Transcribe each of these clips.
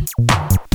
Thank you.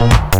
Thank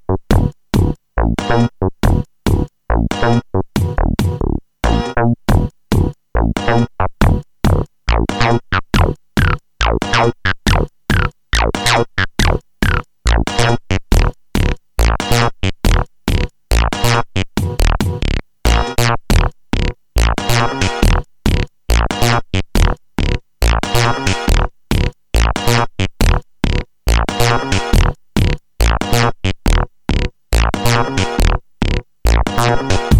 Música